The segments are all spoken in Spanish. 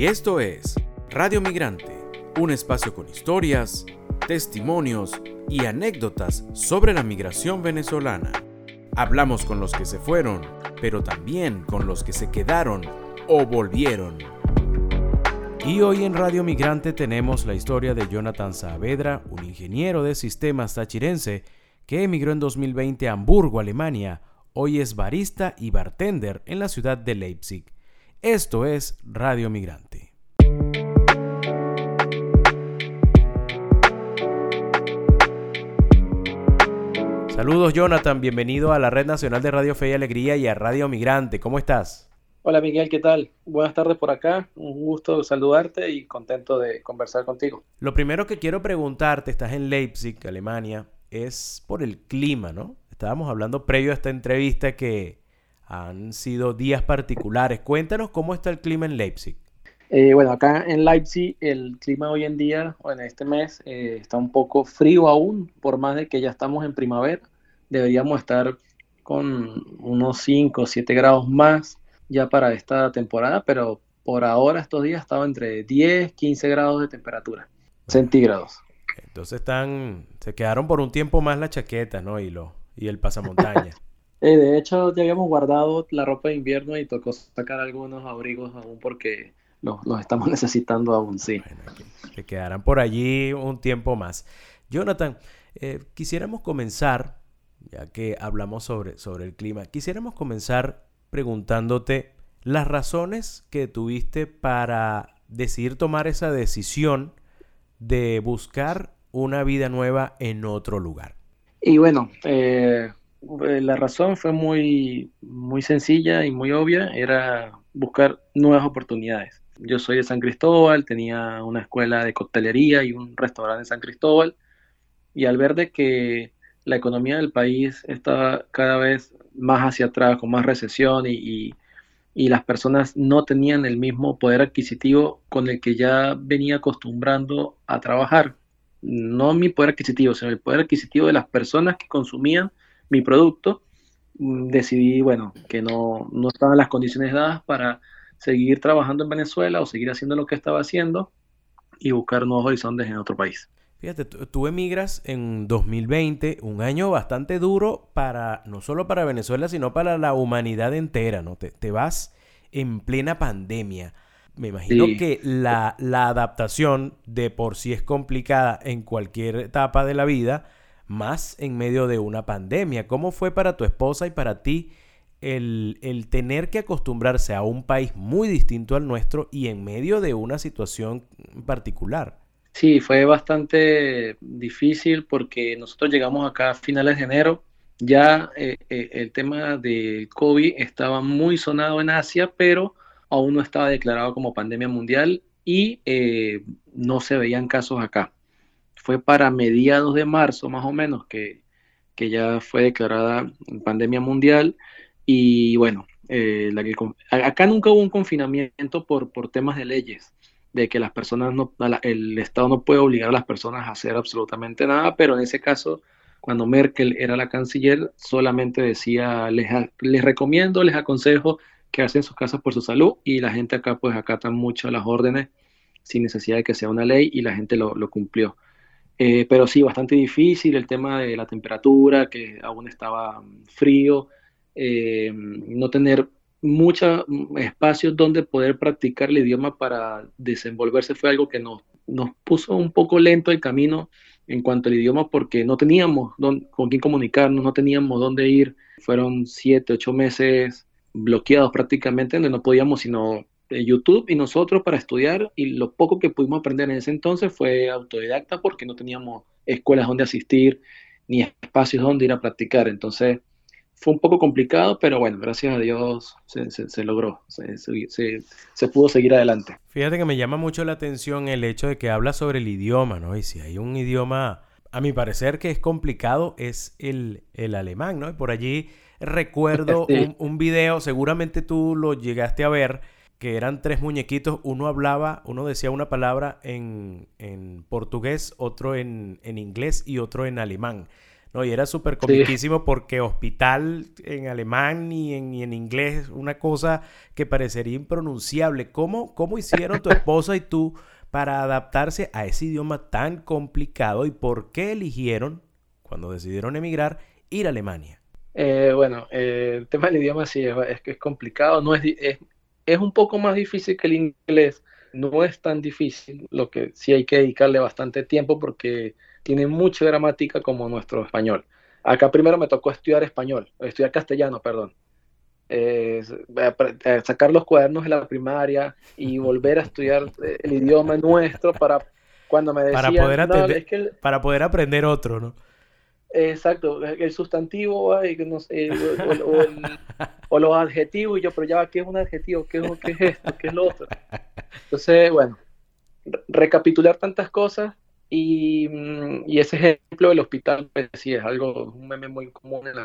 Y esto es Radio Migrante, un espacio con historias, testimonios y anécdotas sobre la migración venezolana. Hablamos con los que se fueron, pero también con los que se quedaron o volvieron. Y hoy en Radio Migrante tenemos la historia de Jonathan Saavedra, un ingeniero de sistemas tachirense que emigró en 2020 a Hamburgo, Alemania. Hoy es barista y bartender en la ciudad de Leipzig. Esto es Radio Migrante. Saludos Jonathan, bienvenido a la Red Nacional de Radio Fe y Alegría y a Radio Migrante. ¿Cómo estás? Hola Miguel, ¿qué tal? Buenas tardes por acá. Un gusto saludarte y contento de conversar contigo. Lo primero que quiero preguntarte, estás en Leipzig, Alemania, es por el clima, ¿no? Estábamos hablando previo a esta entrevista que han sido días particulares. Cuéntanos cómo está el clima en Leipzig. Eh, bueno, acá en Leipzig el clima hoy en día, o en este mes, eh, está un poco frío aún, por más de que ya estamos en primavera. Deberíamos estar con unos 5 o 7 grados más ya para esta temporada, pero por ahora estos días estado entre 10, 15 grados de temperatura centígrados. Entonces están, se quedaron por un tiempo más la chaqueta, ¿no? Y, lo, y el pasamontaña. Eh, de hecho, ya habíamos guardado la ropa de invierno y tocó sacar algunos abrigos aún porque los, estamos necesitando aún, sí. que, quedarán por allí un tiempo más. Jonathan, eh, quisiéramos comenzar, ya que hablamos sobre, sobre el clima, quisiéramos comenzar preguntándote las razones que tuviste para decidir tomar esa decisión de buscar una vida nueva en otro lugar. Y bueno, eh, eh, la razón fue muy, muy sencilla y muy obvia, era buscar nuevas oportunidades. Yo soy de San Cristóbal, tenía una escuela de coctelería y un restaurante en San Cristóbal, y al ver que la economía del país estaba cada vez más hacia atrás, con más recesión y, y las personas no tenían el mismo poder adquisitivo con el que ya venía acostumbrando a trabajar. No mi poder adquisitivo, sino el poder adquisitivo de las personas que consumían mi producto, mm, decidí, bueno, que no, no estaban las condiciones dadas para seguir trabajando en Venezuela o seguir haciendo lo que estaba haciendo y buscar nuevos horizontes en otro país. Fíjate, tú emigras en 2020, un año bastante duro para, no solo para Venezuela, sino para la humanidad entera, ¿no? Te, vas en plena pandemia. Me imagino que la, la adaptación de por sí es complicada en cualquier etapa de la vida, más en medio de una pandemia. ¿Cómo fue para tu esposa y para ti el, tener que acostumbrarse a un país muy distinto al nuestro y en medio de una situación particular? Sí, fue bastante difícil porque nosotros llegamos acá a finales de enero. Ya eh, eh, el tema del COVID estaba muy sonado en Asia, pero aún no estaba declarado como pandemia mundial y eh, no se veían casos acá. Fue para mediados de marzo más o menos que, ya fue declarada pandemia mundial. Y bueno, eh, acá nunca hubo un confinamiento por, por temas de leyes, de que las personas no, el Estado no puede obligar a las personas a hacer absolutamente nada, pero en ese caso, cuando Merkel era la canciller, solamente decía, les, les recomiendo, les aconsejo que hacen sus casas por su salud y la gente acá pues acatan mucho las órdenes sin necesidad de que sea una ley y la gente lo, lo cumplió. Eh, pero sí, bastante difícil el tema de la temperatura, que aún estaba frío, eh, no tener muchos espacios donde poder practicar el idioma para desenvolverse fue algo que nos, nos puso un poco lento el camino en cuanto al idioma porque no teníamos con quién comunicarnos, no teníamos dónde ir. Fueron siete, ocho meses bloqueados prácticamente, donde no podíamos sino YouTube y nosotros para estudiar y lo poco que pudimos aprender en ese entonces fue autodidacta porque no teníamos escuelas donde asistir ni espacios donde ir a practicar. Entonces fue un poco complicado, pero bueno, gracias a Dios se, logró, se, pudo seguir adelante. Fíjate que me llama mucho la atención el hecho de que habla sobre el idioma, ¿no? Y si hay un idioma, a mi parecer, que es complicado, es el, el alemán, ¿no? Y por allí recuerdo un, un video, seguramente tú lo llegaste a ver, que eran tres muñequitos, uno hablaba, uno decía una palabra en, portugués, otro en, inglés y otro en alemán. No, y era súper comiquísimo porque hospital en alemán y en, en inglés, una cosa que parecería impronunciable. ¿Cómo, ¿Cómo hicieron tu esposa y tú para adaptarse a ese idioma tan complicado y por qué eligieron, cuando decidieron emigrar, ir a Alemania? Eh, bueno, eh, el tema del idioma sí es, que es complicado, no es, es, es un poco más difícil que el inglés, no es tan difícil, lo que sí hay que dedicarle bastante tiempo porque tiene mucha gramática como nuestro español. Acá primero me tocó estudiar español, estudiar castellano, perdón. Eh, sacar los cuadernos de la primaria y volver a estudiar el idioma nuestro para cuando me decían... Para poder, atender, para poder aprender otro, ¿no? Exacto, el sustantivo o, los adjetivos, y yo, pero ya, ¿qué es un adjetivo? ¿Qué es, qué es esto? ¿Qué es lo otro? Entonces, bueno, recapitular tantas cosas y, mm, y, ese ejemplo del hospital, pues sí, es algo, un meme muy común en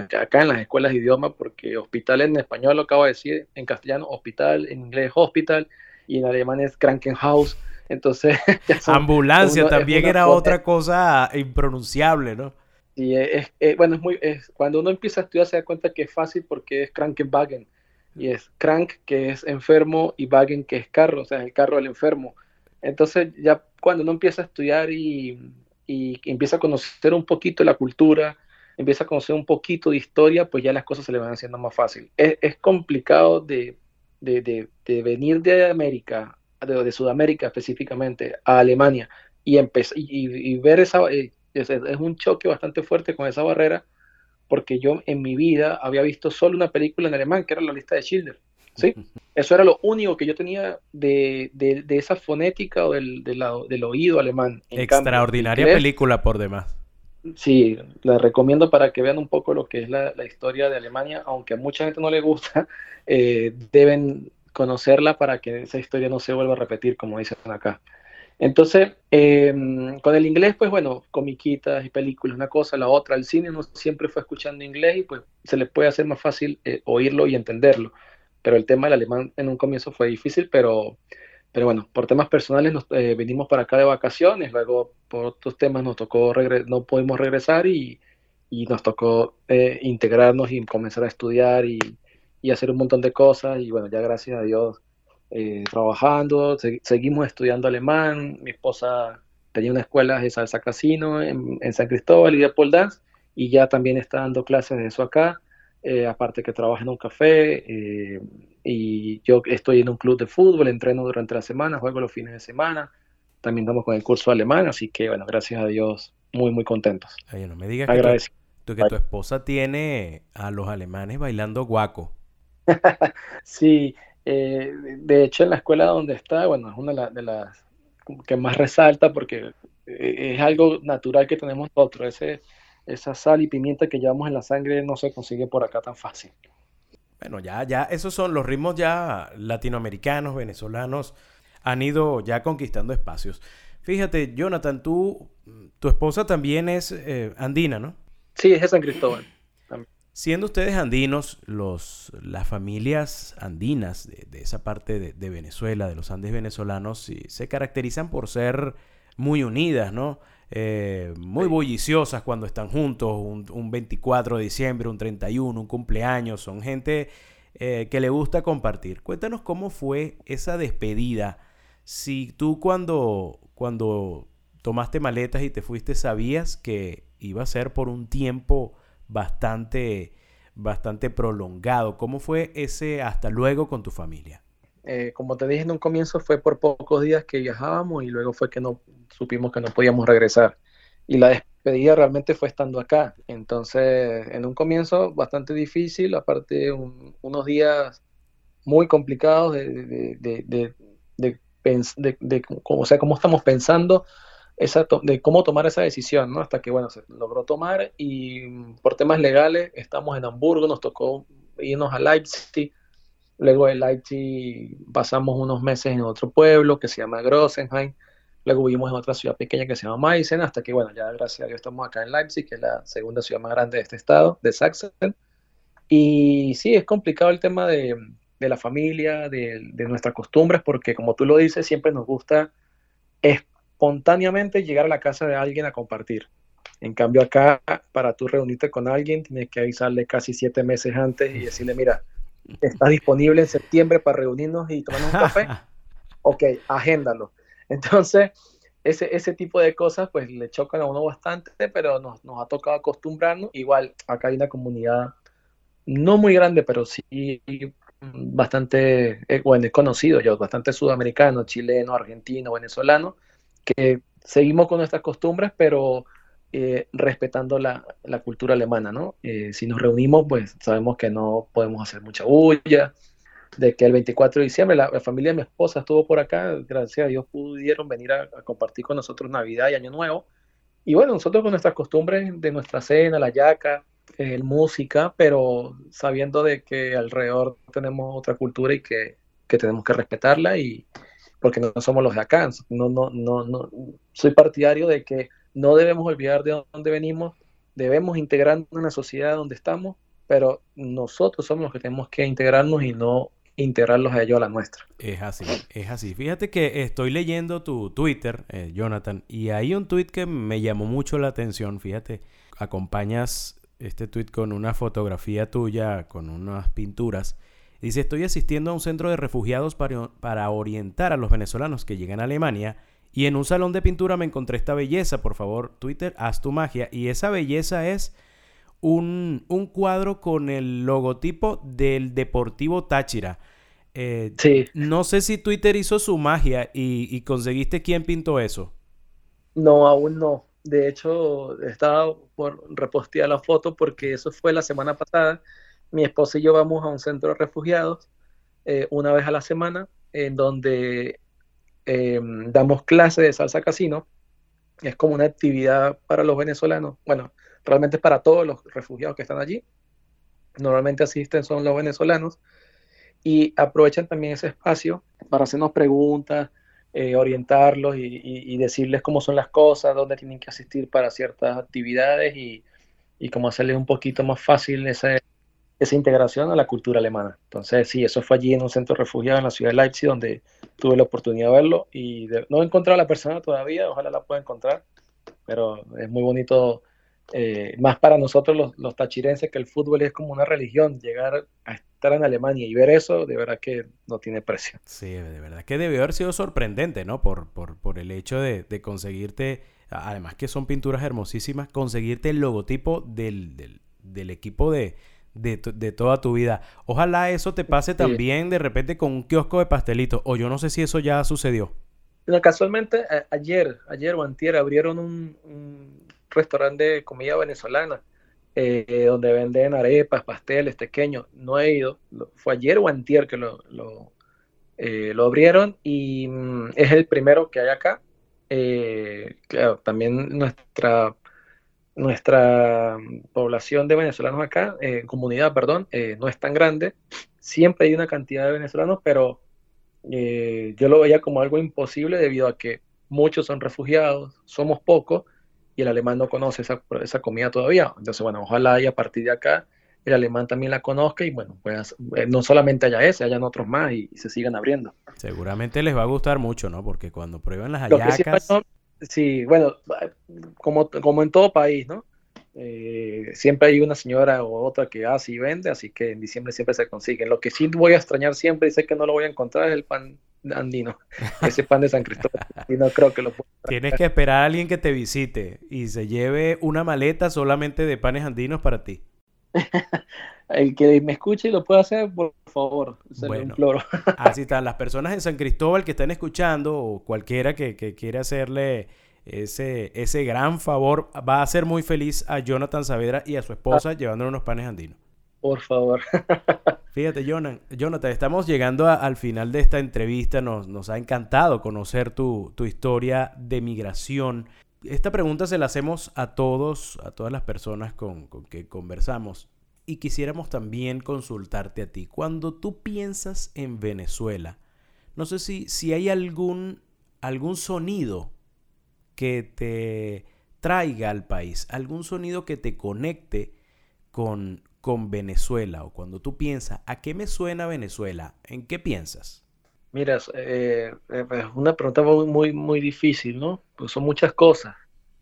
acá en las escuelas de idioma, porque hospital en español lo acabo de decir, en castellano hospital, en inglés hospital, y en alemán es Krankenhaus. Entonces, ambulancia también era otra cosa impronunciable, ¿no? Y es, bueno, es muy, es, cuando uno empieza a estudiar se da cuenta que es fácil porque es Krankenwagen, y es crank que es enfermo y wagen que es carro, o sea, el carro del enfermo. Entonces ya cuando uno empieza a estudiar y, empieza a conocer un poquito la cultura, empieza a conocer un poquito de historia, pues ya las cosas se le van haciendo más fácil. Es, complicado de, venir de América, de, Sudamérica específicamente, a Alemania y, y, ver esa... Eh, es, un choque bastante fuerte con esa barrera, porque yo en mi vida había visto solo una película en alemán, que era La lista de Schindler. ¿sí? Eso era lo único que yo tenía de, esa fonética o del, del, oído alemán. Extraordinaria película por demás. Sí, la recomiendo para que vean un poco lo que es la, historia de Alemania, aunque a mucha gente no le gusta, eh, deben conocerla para que esa historia no se vuelva a repetir, como dicen acá. Entonces, em, con el inglés, pues bueno, comiquitas y películas, una cosa, la otra, el cine uno siempre fue escuchando inglés y pues se le puede hacer más fácil eh, oírlo y entenderlo. Pero el tema del alemán en un comienzo fue difícil, pero, pero bueno, por temas personales nos eh, vinimos para acá de vacaciones, luego por otros temas nos tocó, no pudimos regresar y, y nos tocó eh, integrarnos y comenzar a estudiar y, y, hacer un montón de cosas y bueno, ya gracias a Dios eh, trabajando, seguimos estudiando alemán, mi esposa tenía una escuela de salsa casino en, en San Cristóbal y de pole dance y ya también está dando clases de eso acá eh, aparte que trabajo en un café eh, y yo estoy en un club de fútbol, entreno durante la semana, juego los fines de semana, también estamos con el curso alemán, así que bueno, gracias a Dios, muy, muy contentos. no me digas que tu, que tu esposa tiene a los alemanes bailando guaco. sí, eh, de hecho en la escuela donde está, bueno, es una de, las que más resalta porque es algo natural que tenemos nosotros, ese esa sal y pimienta que llevamos en la sangre no se consigue por acá tan fácil. Bueno, ya, ya, esos son los ritmos ya latinoamericanos, venezolanos, han ido ya conquistando espacios. Fíjate, Jonathan, tú, tu esposa también es eh, andina, ¿no? Sí, es de San Cristóbal. Siendo ustedes andinos, los, las familias andinas de, esa parte de, de, Venezuela, de los Andes venezolanos, sí, se caracterizan por ser muy unidas, ¿no? Eh, muy bulliciosas cuando están juntos, un, 24 de diciembre, un 31, un cumpleaños, son gente eh, que le gusta compartir. Cuéntanos cómo fue esa despedida. Si tú cuando, cuando tomaste maletas y te fuiste sabías que iba a ser por un tiempo bastante, bastante prolongado. ¿Cómo fue ese hasta luego con tu familia? Eh, como te dije en un comienzo, fue por pocos días que viajábamos y luego fue que no supimos que no podíamos regresar. Y la despedida realmente fue estando acá. Entonces, en un comienzo bastante difícil, aparte unos días muy complicados de, de, de, de, o sea, cómo estamos pensando esa de cómo tomar esa decisión, ¿no? Hasta que, bueno, se logró tomar y por temas legales estamos en Hamburgo, nos tocó irnos a Leipzig, Luego de Leipzig pasamos unos meses en otro pueblo que se llama Grossenheim. Luego vivimos en otra ciudad pequeña que se llama Meissen, hasta que, bueno, ya gracias a Dios estamos acá en Leipzig, que es la segunda ciudad más grande de este estado, de Sachsen. Y sí, es complicado el tema de, de la familia, de, de, nuestras costumbres, porque como tú lo dices, siempre nos gusta espontáneamente llegar a la casa de alguien a compartir. En cambio acá, para tú reunirte con alguien, tienes que avisarle casi siete meses antes y decirle, mira, estás disponible en septiembre para reunirnos y tomarnos un café. ok, agéndalo. Entonces, ese, ese tipo de cosas pues le chocan a uno bastante, pero nos, nos ha tocado acostumbrarnos. Igual, acá hay una comunidad no muy grande, pero sí bastante, eh, bueno, conocido yo, bastante sudamericano, chileno, argentino, venezolano, que seguimos con nuestras costumbres, pero eh, respetando la, la, cultura alemana, ¿no? Eh, si nos reunimos, pues sabemos que no podemos hacer mucha bulla, de que el 24 de diciembre la, familia de mi esposa estuvo por acá, gracias a Dios pudieron venir a, compartir con nosotros Navidad y Año Nuevo. Y bueno, nosotros con nuestras costumbres de nuestra cena, la yaca, el música, pero sabiendo de que alrededor tenemos otra cultura y que, que tenemos que respetarla y porque no somos los de acá. No, no, no, no, soy partidario de que no debemos olvidar de dónde venimos, debemos integrarnos en la sociedad donde estamos, pero nosotros somos los que tenemos que integrarnos y no integrarlos a ellos a la nuestra. Es así, es así. Fíjate que estoy leyendo tu Twitter, eh, Jonathan, y hay un tweet que me llamó mucho la atención. Fíjate, acompañas este tweet con una fotografía tuya, con unas pinturas. Dice, estoy asistiendo a un centro de refugiados para, para orientar a los venezolanos que llegan a Alemania y en un salón de pintura me encontré esta belleza. Por favor, Twitter, haz tu magia. Y esa belleza es un, un cuadro con el logotipo del Deportivo Táchira. Eh, sí. No sé si Twitter hizo su magia y, y conseguiste quién pintó eso. No, aún no. De hecho, estaba por repostear la foto porque eso fue la semana pasada. Mi esposa y yo vamos a un centro de refugiados eh, una vez a la semana, en donde eh, damos clases de salsa casino. Es como una actividad para los venezolanos. Bueno, realmente es para todos los refugiados que están allí. Normalmente asisten son los venezolanos y aprovechan también ese espacio para hacernos preguntas, eh, orientarlos y, decirles cómo son las cosas, dónde tienen que asistir para ciertas actividades y, y cómo hacerles un poquito más fácil esa, esa integración a la cultura alemana. Entonces, sí, eso fue allí en un centro refugiado en la ciudad de Leipzig, donde tuve la oportunidad de verlo y no he encontrado a la persona todavía, ojalá la pueda encontrar, pero es muy bonito eh, más para nosotros los, los, tachirenses, que el fútbol es como una religión, llegar a estar en Alemania y ver eso, de verdad que no tiene precio. Sí, de verdad que debió haber sido sorprendente, ¿no? Por, por, por el hecho de, de, conseguirte, además que son pinturas hermosísimas, conseguirte el logotipo del, del, del equipo de, de, de, toda tu vida. Ojalá eso te pase también de repente con un kiosco de pastelitos, o yo no sé si eso ya sucedió. No, casualmente ayer, ayer o antier abrieron un, restaurante de comida venezolana, eh, donde venden arepas, pasteles pequeños. No he ido, fue ayer o antier que lo, lo, eh, abrieron y mm, es el primero que hay acá. Eh, claro, también nuestra, nuestra población de venezolanos acá, comunidad, perdón, no es tan grande. Siempre hay una cantidad de venezolanos, pero yo lo veía como algo imposible debido a que muchos son refugiados, somos pocos y el alemán no conoce esa, esa comida todavía. Entonces, bueno, ojalá y a partir de acá el alemán también la conozca y bueno, pues eh, no solamente haya ese, hayan otros más y, se sigan abriendo. Seguramente les va a gustar mucho, ¿no? Porque cuando prueban las hallacas... Sí, bueno, como, como en todo país, ¿no? Eh, siempre hay una señora o otra que hace y vende, así que en diciembre siempre se consigue. Lo que sí voy a extrañar siempre y sé que no lo voy a encontrar es el pan andino, ese pan de San Cristóbal. Y no creo que lo pueda. Tienes que esperar a alguien que te visite y se lleve una maleta solamente de panes andinos para ti. el que me escuche y lo pueda hacer, por favor, se bueno, imploro. así están las personas en San Cristóbal que están escuchando o cualquiera que, que quiera hacerle ese, ese gran favor va a hacer muy feliz a Jonathan Saavedra y a su esposa llevándole unos panes andinos. Por favor. Fíjate, Jonathan, estamos llegando al final de esta entrevista. Nos, nos ha encantado conocer tu, tu, historia de migración. Esta pregunta se la hacemos a todos, a todas las personas con, con que conversamos. Y quisiéramos también consultarte a ti. Cuando tú piensas en Venezuela, no sé si, si hay algún, algún sonido que te traiga al país, algún sonido que te conecte con, con Venezuela o cuando tú piensas, ¿a qué me suena Venezuela? ¿En qué piensas? Mira, eh, eh, es una pregunta muy, muy, muy difícil, ¿no? Pues son muchas cosas.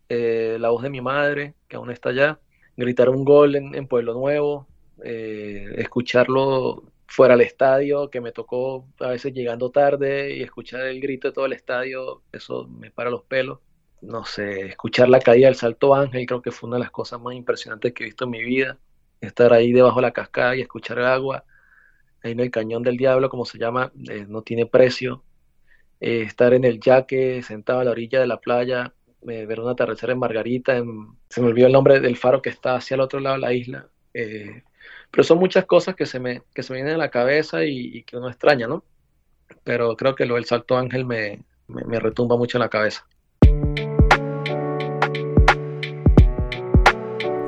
eh, la voz de mi madre, que aún está allá, gritar un gol en, Pueblo Nuevo, eh, escucharlo fuera del estadio, que me tocó a veces llegando tarde y escuchar el grito de todo el estadio, eso me para los pelos. No sé, escuchar la caída del Salto Ángel, creo que fue una de las cosas más impresionantes que he visto en mi vida. Estar ahí debajo de la cascada y escuchar el agua, ahí en el Cañón del Diablo, como se llama, eh, no tiene precio. Eh, estar en el yaque, sentado a la orilla de la playa, eh, ver un atardecer en Margarita, se me olvidó el nombre del faro que está hacia el otro lado de la isla. pero son muchas cosas que se me, que se me vienen a la cabeza y, que uno extraña, ¿no? Pero creo que lo del Salto Ángel me, me retumba mucho en la cabeza.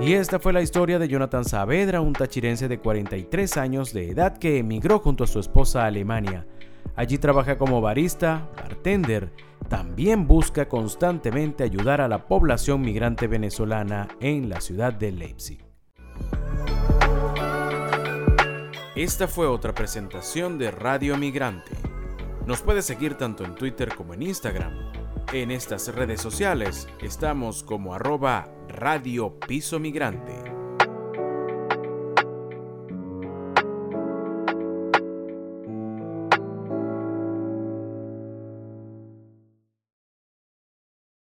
Y esta fue la historia de Jonathan Saavedra, un tachirense de 43 años de edad que emigró junto a su esposa a Alemania. Allí trabaja como barista, bartender, también busca constantemente ayudar a la población migrante venezolana en la ciudad de Leipzig. Esta fue otra presentación de Radio Migrante. Nos puede seguir tanto en Twitter como en Instagram. En estas redes sociales estamos como arroba Radio Piso Migrante.